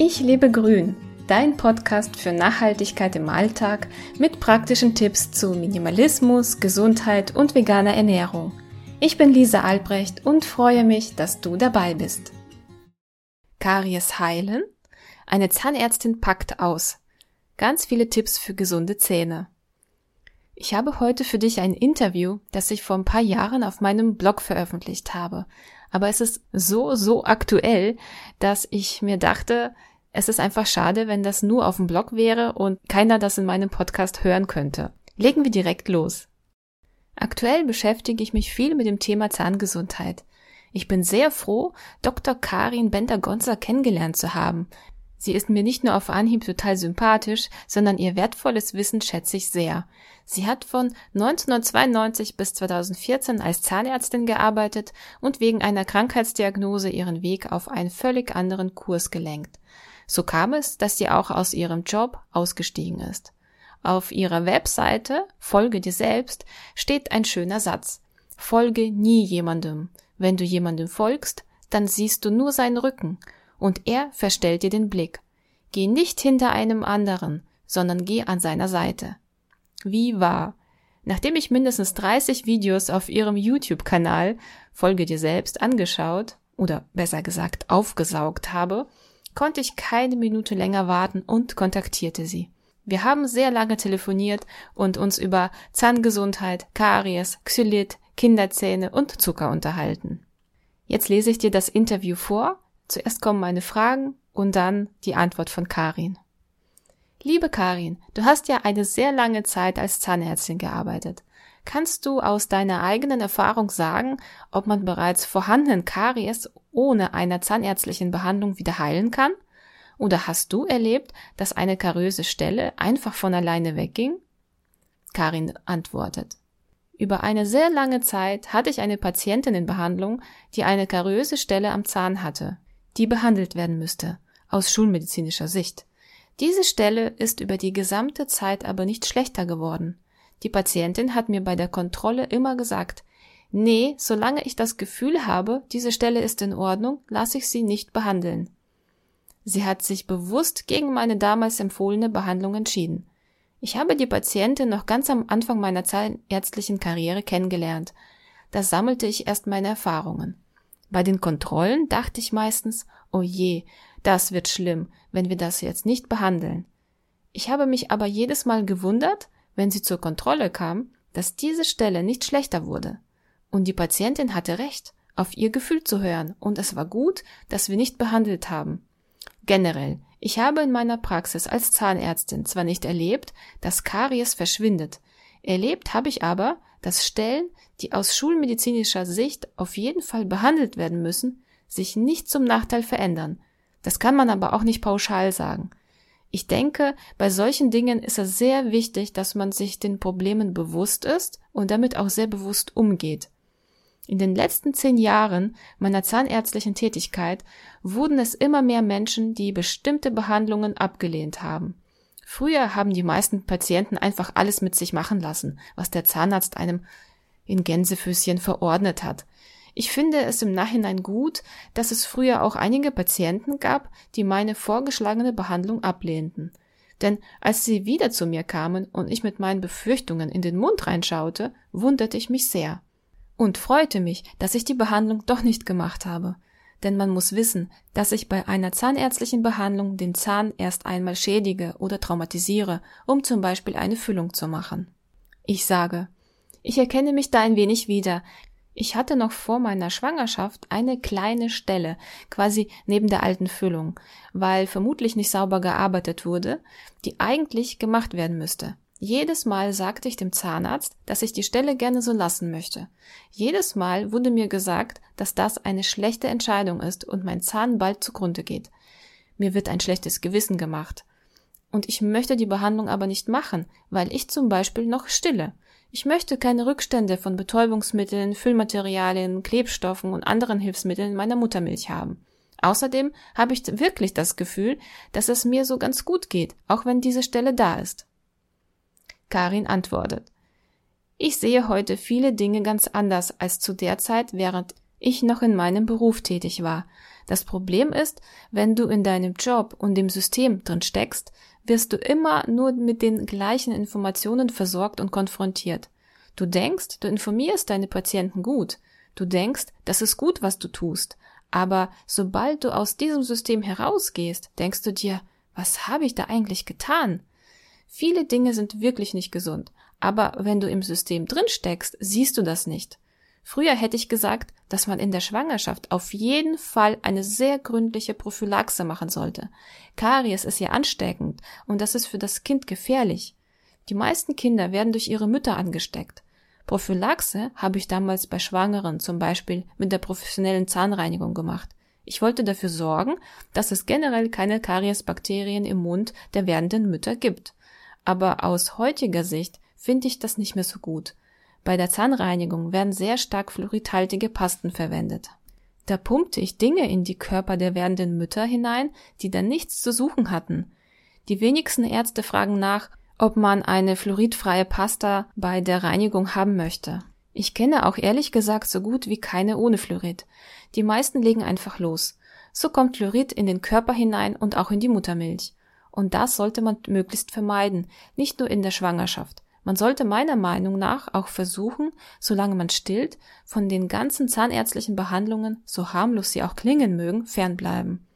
Ich lebe grün, dein Podcast für Nachhaltigkeit im Alltag mit praktischen Tipps zu Minimalismus, Gesundheit und veganer Ernährung. Ich bin Lisa Albrecht und freue mich, dass du dabei bist. Karies heilen? Eine Zahnärztin packt aus. Ganz viele Tipps für gesunde Zähne. Ich habe heute für dich ein Interview, das ich vor ein paar Jahren auf meinem Blog veröffentlicht habe. Aber es ist so, so aktuell, dass ich mir dachte, es ist einfach schade, wenn das nur auf dem Blog wäre und keiner das in meinem Podcast hören könnte. Legen wir direkt los. Aktuell beschäftige ich mich viel mit dem Thema Zahngesundheit. Ich bin sehr froh, Dr. Karin Bender-Gonzer kennengelernt zu haben. Sie ist mir nicht nur auf Anhieb total sympathisch, sondern ihr wertvolles Wissen schätze ich sehr. Sie hat von 1992 bis 2014 als Zahnärztin gearbeitet und wegen einer Krankheitsdiagnose ihren Weg auf einen völlig anderen Kurs gelenkt. So kam es, dass sie auch aus ihrem Job ausgestiegen ist. Auf ihrer Webseite Folge dir selbst steht ein schöner Satz. Folge nie jemandem. Wenn du jemandem folgst, dann siehst du nur seinen Rücken und er verstellt dir den Blick. Geh nicht hinter einem anderen, sondern geh an seiner Seite. Wie wahr. Nachdem ich mindestens 30 Videos auf ihrem YouTube-Kanal Folge dir selbst angeschaut oder besser gesagt aufgesaugt habe, konnte ich keine Minute länger warten und kontaktierte sie. Wir haben sehr lange telefoniert und uns über Zahngesundheit, Karies, Xylit, Kinderzähne und Zucker unterhalten. Jetzt lese ich dir das Interview vor Zuerst kommen meine Fragen und dann die Antwort von Karin. Liebe Karin, du hast ja eine sehr lange Zeit als Zahnärztin gearbeitet. Kannst du aus deiner eigenen Erfahrung sagen, ob man bereits vorhandenen Karies ohne einer zahnärztlichen Behandlung wieder heilen kann? Oder hast du erlebt, dass eine kariöse Stelle einfach von alleine wegging? Karin antwortet. Über eine sehr lange Zeit hatte ich eine Patientin in Behandlung, die eine kariöse Stelle am Zahn hatte die behandelt werden müsste, aus schulmedizinischer Sicht. Diese Stelle ist über die gesamte Zeit aber nicht schlechter geworden. Die Patientin hat mir bei der Kontrolle immer gesagt, nee, solange ich das Gefühl habe, diese Stelle ist in Ordnung, lasse ich sie nicht behandeln. Sie hat sich bewusst gegen meine damals empfohlene Behandlung entschieden. Ich habe die Patientin noch ganz am Anfang meiner zahnärztlichen Karriere kennengelernt. Da sammelte ich erst meine Erfahrungen. Bei den Kontrollen dachte ich meistens, oh je, das wird schlimm, wenn wir das jetzt nicht behandeln. Ich habe mich aber jedes Mal gewundert, wenn sie zur Kontrolle kam, dass diese Stelle nicht schlechter wurde. Und die Patientin hatte recht, auf ihr Gefühl zu hören, und es war gut, dass wir nicht behandelt haben. Generell, ich habe in meiner Praxis als Zahnärztin zwar nicht erlebt, dass Karies verschwindet, erlebt habe ich aber, dass Stellen, die aus schulmedizinischer Sicht auf jeden Fall behandelt werden müssen, sich nicht zum Nachteil verändern. Das kann man aber auch nicht pauschal sagen. Ich denke, bei solchen Dingen ist es sehr wichtig, dass man sich den Problemen bewusst ist und damit auch sehr bewusst umgeht. In den letzten zehn Jahren meiner zahnärztlichen Tätigkeit wurden es immer mehr Menschen, die bestimmte Behandlungen abgelehnt haben. Früher haben die meisten Patienten einfach alles mit sich machen lassen, was der Zahnarzt einem in Gänsefüßchen verordnet hat. Ich finde es im Nachhinein gut, dass es früher auch einige Patienten gab, die meine vorgeschlagene Behandlung ablehnten. Denn als sie wieder zu mir kamen und ich mit meinen Befürchtungen in den Mund reinschaute, wunderte ich mich sehr und freute mich, dass ich die Behandlung doch nicht gemacht habe denn man muss wissen, dass ich bei einer zahnärztlichen Behandlung den Zahn erst einmal schädige oder traumatisiere, um zum Beispiel eine Füllung zu machen. Ich sage, ich erkenne mich da ein wenig wieder. Ich hatte noch vor meiner Schwangerschaft eine kleine Stelle, quasi neben der alten Füllung, weil vermutlich nicht sauber gearbeitet wurde, die eigentlich gemacht werden müsste. Jedes Mal sagte ich dem Zahnarzt, dass ich die Stelle gerne so lassen möchte. Jedes Mal wurde mir gesagt, dass das eine schlechte Entscheidung ist und mein Zahn bald zugrunde geht. Mir wird ein schlechtes Gewissen gemacht. Und ich möchte die Behandlung aber nicht machen, weil ich zum Beispiel noch stille. Ich möchte keine Rückstände von Betäubungsmitteln, Füllmaterialien, Klebstoffen und anderen Hilfsmitteln in meiner Muttermilch haben. Außerdem habe ich wirklich das Gefühl, dass es mir so ganz gut geht, auch wenn diese Stelle da ist. Karin antwortet. Ich sehe heute viele Dinge ganz anders als zu der Zeit, während ich noch in meinem Beruf tätig war. Das Problem ist, wenn du in deinem Job und dem System drin steckst, wirst du immer nur mit den gleichen Informationen versorgt und konfrontiert. Du denkst, du informierst deine Patienten gut. Du denkst, das ist gut, was du tust. Aber sobald du aus diesem System herausgehst, denkst du dir, was habe ich da eigentlich getan? Viele Dinge sind wirklich nicht gesund. Aber wenn du im System drin steckst, siehst du das nicht. Früher hätte ich gesagt, dass man in der Schwangerschaft auf jeden Fall eine sehr gründliche Prophylaxe machen sollte. Karies ist ja ansteckend und das ist für das Kind gefährlich. Die meisten Kinder werden durch ihre Mütter angesteckt. Prophylaxe habe ich damals bei Schwangeren zum Beispiel mit der professionellen Zahnreinigung gemacht. Ich wollte dafür sorgen, dass es generell keine Kariesbakterien im Mund der werdenden Mütter gibt. Aber aus heutiger Sicht finde ich das nicht mehr so gut. Bei der Zahnreinigung werden sehr stark fluoridhaltige Pasten verwendet. Da pumpte ich Dinge in die Körper der werdenden Mütter hinein, die dann nichts zu suchen hatten. Die wenigsten Ärzte fragen nach, ob man eine fluoridfreie Pasta bei der Reinigung haben möchte. Ich kenne auch ehrlich gesagt so gut wie keine ohne Fluorid. Die meisten legen einfach los. So kommt Fluorid in den Körper hinein und auch in die Muttermilch. Und das sollte man möglichst vermeiden, nicht nur in der Schwangerschaft. Man sollte meiner Meinung nach auch versuchen, solange man stillt, von den ganzen zahnärztlichen Behandlungen, so harmlos sie auch klingen mögen, fernbleiben.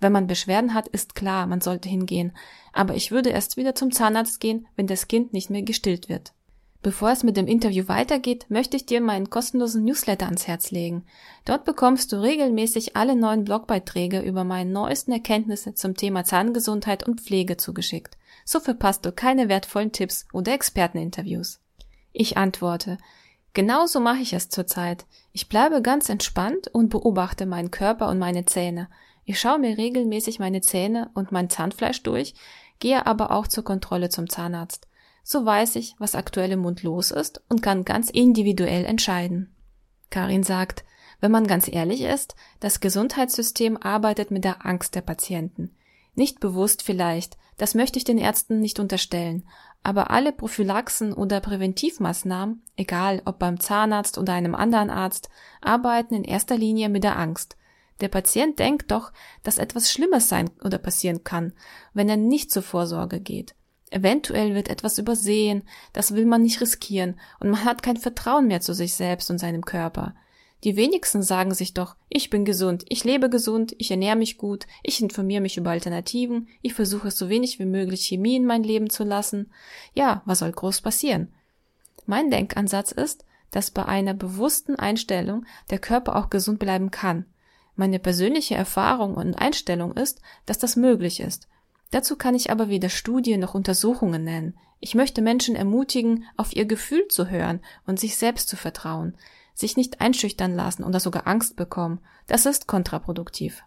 Wenn man Beschwerden hat, ist klar, man sollte hingehen, aber ich würde erst wieder zum Zahnarzt gehen, wenn das Kind nicht mehr gestillt wird. Bevor es mit dem Interview weitergeht, möchte ich dir meinen kostenlosen Newsletter ans Herz legen. Dort bekommst du regelmäßig alle neuen Blogbeiträge über meine neuesten Erkenntnisse zum Thema Zahngesundheit und Pflege zugeschickt. So verpasst du keine wertvollen Tipps oder Experteninterviews. Ich antworte, genauso mache ich es zurzeit. Ich bleibe ganz entspannt und beobachte meinen Körper und meine Zähne. Ich schaue mir regelmäßig meine Zähne und mein Zahnfleisch durch, gehe aber auch zur Kontrolle zum Zahnarzt. So weiß ich, was aktuell im Mund los ist und kann ganz individuell entscheiden. Karin sagt, wenn man ganz ehrlich ist, das Gesundheitssystem arbeitet mit der Angst der Patienten. Nicht bewusst vielleicht, das möchte ich den Ärzten nicht unterstellen, aber alle Prophylaxen oder Präventivmaßnahmen, egal ob beim Zahnarzt oder einem anderen Arzt, arbeiten in erster Linie mit der Angst. Der Patient denkt doch, dass etwas Schlimmes sein oder passieren kann, wenn er nicht zur Vorsorge geht. Eventuell wird etwas übersehen, das will man nicht riskieren, und man hat kein Vertrauen mehr zu sich selbst und seinem Körper. Die wenigsten sagen sich doch, ich bin gesund, ich lebe gesund, ich ernähre mich gut, ich informiere mich über Alternativen, ich versuche so wenig wie möglich Chemie in mein Leben zu lassen. Ja, was soll groß passieren? Mein Denkansatz ist, dass bei einer bewussten Einstellung der Körper auch gesund bleiben kann. Meine persönliche Erfahrung und Einstellung ist, dass das möglich ist Dazu kann ich aber weder Studien noch Untersuchungen nennen. Ich möchte Menschen ermutigen, auf ihr Gefühl zu hören und sich selbst zu vertrauen, sich nicht einschüchtern lassen oder sogar Angst bekommen. Das ist kontraproduktiv.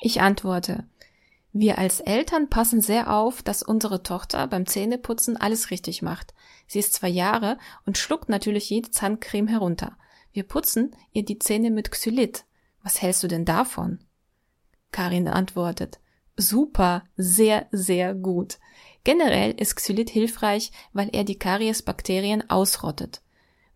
Ich antworte, wir als Eltern passen sehr auf, dass unsere Tochter beim Zähneputzen alles richtig macht. Sie ist zwei Jahre und schluckt natürlich jede Zahncreme herunter. Wir putzen ihr die Zähne mit Xylit. Was hältst du denn davon? Karin antwortet, super, sehr, sehr gut. Generell ist Xylit hilfreich, weil er die Kariesbakterien ausrottet.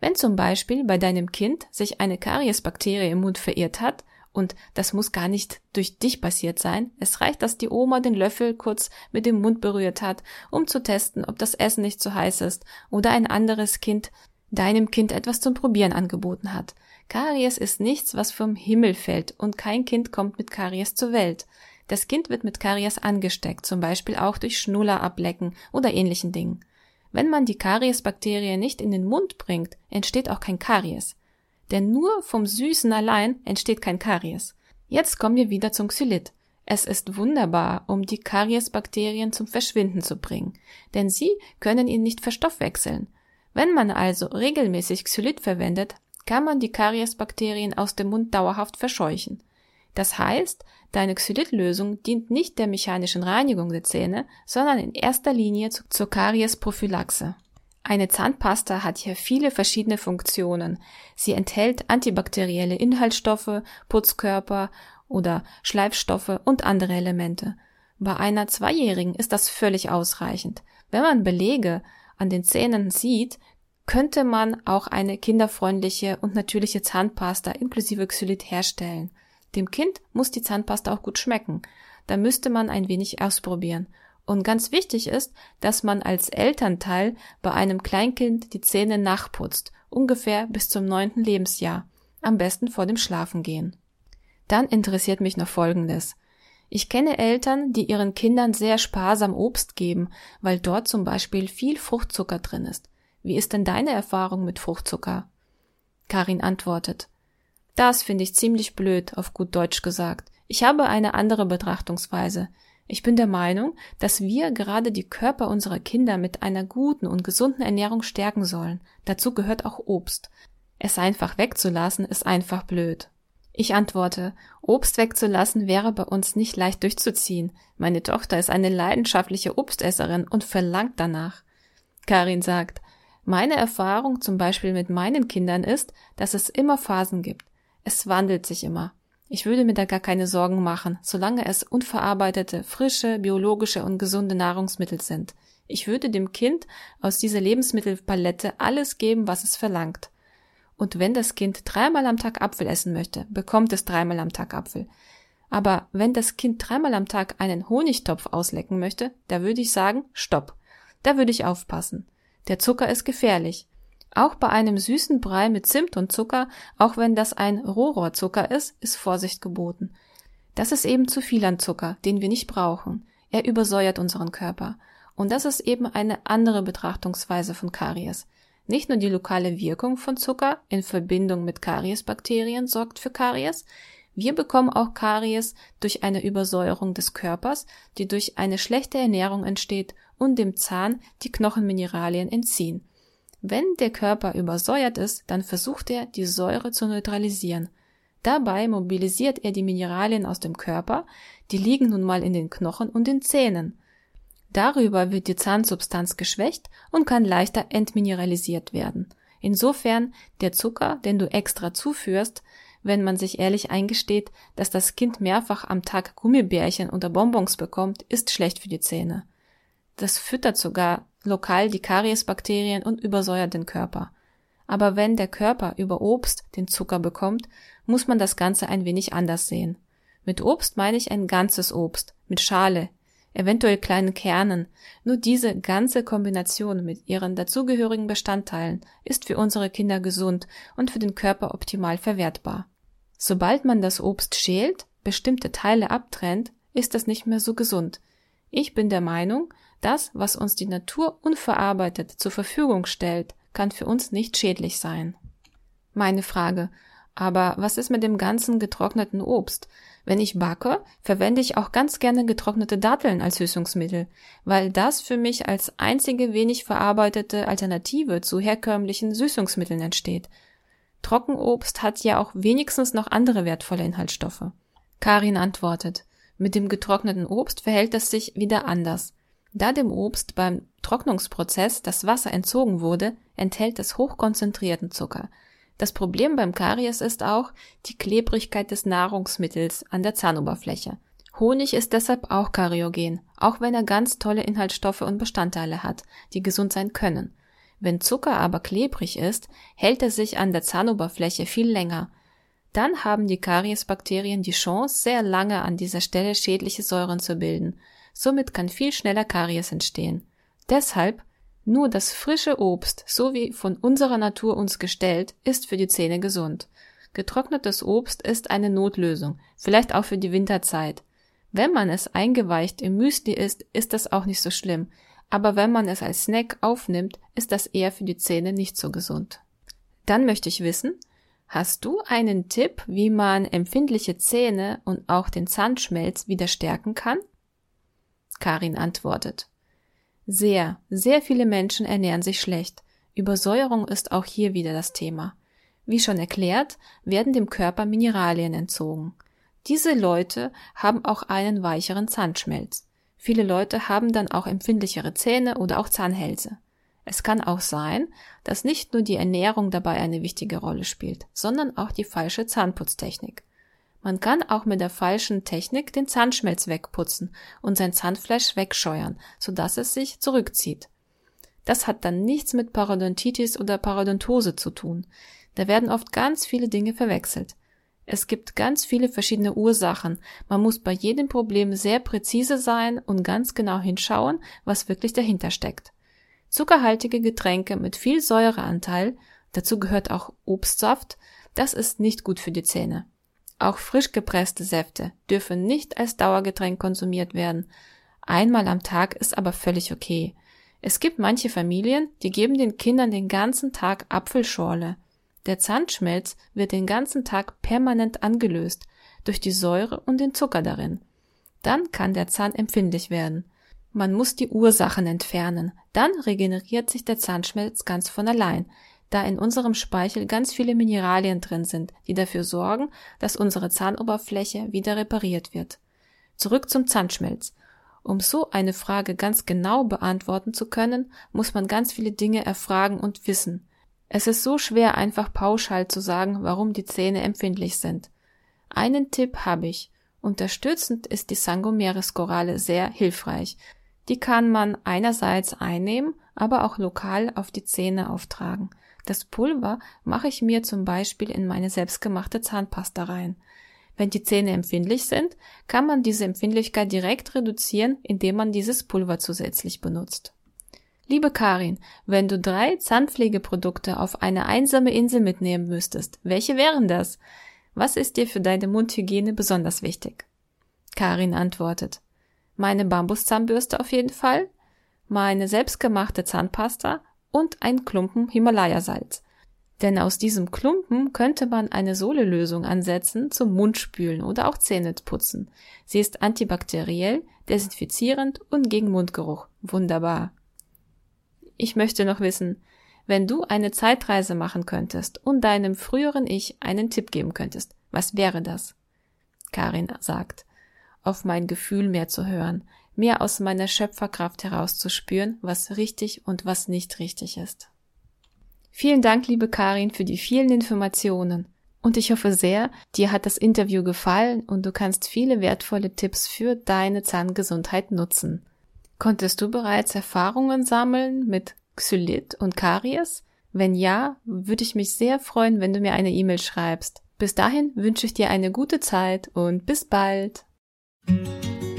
Wenn zum Beispiel bei deinem Kind sich eine Kariesbakterie im Mund verirrt hat, und das muss gar nicht durch dich passiert sein, es reicht, dass die Oma den Löffel kurz mit dem Mund berührt hat, um zu testen, ob das Essen nicht zu heiß ist, oder ein anderes Kind deinem Kind etwas zum Probieren angeboten hat. Karies ist nichts, was vom Himmel fällt, und kein Kind kommt mit Karies zur Welt. Das Kind wird mit Karies angesteckt, zum Beispiel auch durch Schnuller ablecken oder ähnlichen Dingen. Wenn man die Kariesbakterie nicht in den Mund bringt, entsteht auch kein Karies. Denn nur vom Süßen allein entsteht kein Karies. Jetzt kommen wir wieder zum Xylit. Es ist wunderbar, um die Kariesbakterien zum Verschwinden zu bringen, denn sie können ihn nicht verstoffwechseln. Wenn man also regelmäßig Xylit verwendet, kann man die Kariesbakterien aus dem Mund dauerhaft verscheuchen. Das heißt, deine Xylit-Lösung dient nicht der mechanischen Reinigung der Zähne, sondern in erster Linie zur Kariesprophylaxe. Eine Zahnpasta hat hier viele verschiedene Funktionen. Sie enthält antibakterielle Inhaltsstoffe, Putzkörper oder Schleifstoffe und andere Elemente. Bei einer Zweijährigen ist das völlig ausreichend. Wenn man Belege an den Zähnen sieht, könnte man auch eine kinderfreundliche und natürliche Zahnpasta inklusive Xylit herstellen. Dem Kind muss die Zahnpasta auch gut schmecken. Da müsste man ein wenig ausprobieren. Und ganz wichtig ist, dass man als Elternteil bei einem Kleinkind die Zähne nachputzt, ungefähr bis zum neunten Lebensjahr, am besten vor dem Schlafengehen. Dann interessiert mich noch Folgendes. Ich kenne Eltern, die ihren Kindern sehr sparsam Obst geben, weil dort zum Beispiel viel Fruchtzucker drin ist. Wie ist denn deine Erfahrung mit Fruchtzucker? Karin antwortet. Das finde ich ziemlich blöd, auf gut Deutsch gesagt. Ich habe eine andere Betrachtungsweise. Ich bin der Meinung, dass wir gerade die Körper unserer Kinder mit einer guten und gesunden Ernährung stärken sollen. Dazu gehört auch Obst. Es einfach wegzulassen, ist einfach blöd. Ich antworte, Obst wegzulassen wäre bei uns nicht leicht durchzuziehen. Meine Tochter ist eine leidenschaftliche Obstesserin und verlangt danach. Karin sagt, meine Erfahrung zum Beispiel mit meinen Kindern ist, dass es immer Phasen gibt. Es wandelt sich immer. Ich würde mir da gar keine Sorgen machen, solange es unverarbeitete, frische, biologische und gesunde Nahrungsmittel sind. Ich würde dem Kind aus dieser Lebensmittelpalette alles geben, was es verlangt. Und wenn das Kind dreimal am Tag Apfel essen möchte, bekommt es dreimal am Tag Apfel. Aber wenn das Kind dreimal am Tag einen Honigtopf auslecken möchte, da würde ich sagen, stopp. Da würde ich aufpassen. Der Zucker ist gefährlich. Auch bei einem süßen Brei mit Zimt und Zucker, auch wenn das ein Rohrohrzucker ist, ist Vorsicht geboten. Das ist eben zu viel an Zucker, den wir nicht brauchen. Er übersäuert unseren Körper. Und das ist eben eine andere Betrachtungsweise von Karies. Nicht nur die lokale Wirkung von Zucker in Verbindung mit Kariesbakterien sorgt für Karies, wir bekommen auch Karies durch eine Übersäuerung des Körpers, die durch eine schlechte Ernährung entsteht und dem Zahn die Knochenmineralien entziehen. Wenn der Körper übersäuert ist, dann versucht er, die Säure zu neutralisieren. Dabei mobilisiert er die Mineralien aus dem Körper, die liegen nun mal in den Knochen und den Zähnen. Darüber wird die Zahnsubstanz geschwächt und kann leichter entmineralisiert werden. Insofern der Zucker, den du extra zuführst, wenn man sich ehrlich eingesteht, dass das Kind mehrfach am Tag Gummibärchen oder Bonbons bekommt, ist schlecht für die Zähne. Das füttert sogar lokal die Kariesbakterien und übersäuert den Körper. Aber wenn der Körper über Obst den Zucker bekommt, muss man das Ganze ein wenig anders sehen. Mit Obst meine ich ein ganzes Obst, mit Schale, eventuell kleinen Kernen. Nur diese ganze Kombination mit ihren dazugehörigen Bestandteilen ist für unsere Kinder gesund und für den Körper optimal verwertbar. Sobald man das Obst schält, bestimmte Teile abtrennt, ist das nicht mehr so gesund. Ich bin der Meinung, das, was uns die Natur unverarbeitet zur Verfügung stellt, kann für uns nicht schädlich sein. Meine Frage, aber was ist mit dem ganzen getrockneten Obst? Wenn ich backe, verwende ich auch ganz gerne getrocknete Datteln als Süßungsmittel, weil das für mich als einzige wenig verarbeitete Alternative zu herkömmlichen Süßungsmitteln entsteht. Trockenobst hat ja auch wenigstens noch andere wertvolle Inhaltsstoffe. Karin antwortet, mit dem getrockneten Obst verhält es sich wieder anders. Da dem Obst beim Trocknungsprozess das Wasser entzogen wurde, enthält es hochkonzentrierten Zucker. Das Problem beim Karies ist auch die Klebrigkeit des Nahrungsmittels an der Zahnoberfläche. Honig ist deshalb auch kariogen, auch wenn er ganz tolle Inhaltsstoffe und Bestandteile hat, die gesund sein können. Wenn Zucker aber klebrig ist, hält er sich an der Zahnoberfläche viel länger. Dann haben die Kariesbakterien die Chance, sehr lange an dieser Stelle schädliche Säuren zu bilden Somit kann viel schneller Karies entstehen. Deshalb nur das frische Obst, so wie von unserer Natur uns gestellt, ist für die Zähne gesund. Getrocknetes Obst ist eine Notlösung, vielleicht auch für die Winterzeit. Wenn man es eingeweicht im Müsli isst, ist das auch nicht so schlimm, aber wenn man es als Snack aufnimmt, ist das eher für die Zähne nicht so gesund. Dann möchte ich wissen, hast du einen Tipp, wie man empfindliche Zähne und auch den Zahnschmelz wieder stärken kann? Karin antwortet. Sehr, sehr viele Menschen ernähren sich schlecht. Übersäuerung ist auch hier wieder das Thema. Wie schon erklärt, werden dem Körper Mineralien entzogen. Diese Leute haben auch einen weicheren Zahnschmelz. Viele Leute haben dann auch empfindlichere Zähne oder auch Zahnhälse. Es kann auch sein, dass nicht nur die Ernährung dabei eine wichtige Rolle spielt, sondern auch die falsche Zahnputztechnik. Man kann auch mit der falschen Technik den Zahnschmelz wegputzen und sein Zahnfleisch wegscheuern, sodass es sich zurückzieht. Das hat dann nichts mit Parodontitis oder Parodontose zu tun. Da werden oft ganz viele Dinge verwechselt. Es gibt ganz viele verschiedene Ursachen. Man muss bei jedem Problem sehr präzise sein und ganz genau hinschauen, was wirklich dahinter steckt. Zuckerhaltige Getränke mit viel Säureanteil, dazu gehört auch Obstsaft, das ist nicht gut für die Zähne. Auch frisch gepresste Säfte dürfen nicht als Dauergetränk konsumiert werden. Einmal am Tag ist aber völlig okay. Es gibt manche Familien, die geben den Kindern den ganzen Tag Apfelschorle. Der Zahnschmelz wird den ganzen Tag permanent angelöst durch die Säure und den Zucker darin. Dann kann der Zahn empfindlich werden. Man muss die Ursachen entfernen. Dann regeneriert sich der Zahnschmelz ganz von allein, da in unserem Speichel ganz viele Mineralien drin sind, die dafür sorgen, dass unsere Zahnoberfläche wieder repariert wird. Zurück zum Zahnschmelz. Um so eine Frage ganz genau beantworten zu können, muss man ganz viele Dinge erfragen und wissen. Es ist so schwer, einfach pauschal zu sagen, warum die Zähne empfindlich sind. Einen Tipp habe ich. Unterstützend ist die Sangomeres-Koralle sehr hilfreich. Die kann man einerseits einnehmen, aber auch lokal auf die Zähne auftragen. Das Pulver mache ich mir zum Beispiel in meine selbstgemachte Zahnpasta rein. Wenn die Zähne empfindlich sind, kann man diese Empfindlichkeit direkt reduzieren, indem man dieses Pulver zusätzlich benutzt. Liebe Karin, wenn du drei Zahnpflegeprodukte auf eine einsame Insel mitnehmen müsstest, welche wären das? Was ist dir für deine Mundhygiene besonders wichtig? Karin antwortet, meine Bambuszahnbürste auf jeden Fall, meine selbstgemachte Zahnpasta und ein Klumpen Himalaya-Salz. Denn aus diesem Klumpen könnte man eine Sohlelösung ansetzen zum Mundspülen oder auch Zähne putzen. Sie ist antibakteriell, desinfizierend und gegen Mundgeruch. Wunderbar. Ich möchte noch wissen, wenn du eine Zeitreise machen könntest und deinem früheren Ich einen Tipp geben könntest, was wäre das? Karin sagt, auf mein Gefühl mehr zu hören, mehr aus meiner Schöpferkraft herauszuspüren, was richtig und was nicht richtig ist. Vielen Dank, liebe Karin, für die vielen Informationen. Und ich hoffe sehr, dir hat das Interview gefallen und du kannst viele wertvolle Tipps für deine Zahngesundheit nutzen. Konntest du bereits Erfahrungen sammeln mit Xylit und Karies? Wenn ja, würde ich mich sehr freuen, wenn du mir eine E-Mail schreibst. Bis dahin wünsche ich dir eine gute Zeit und bis bald.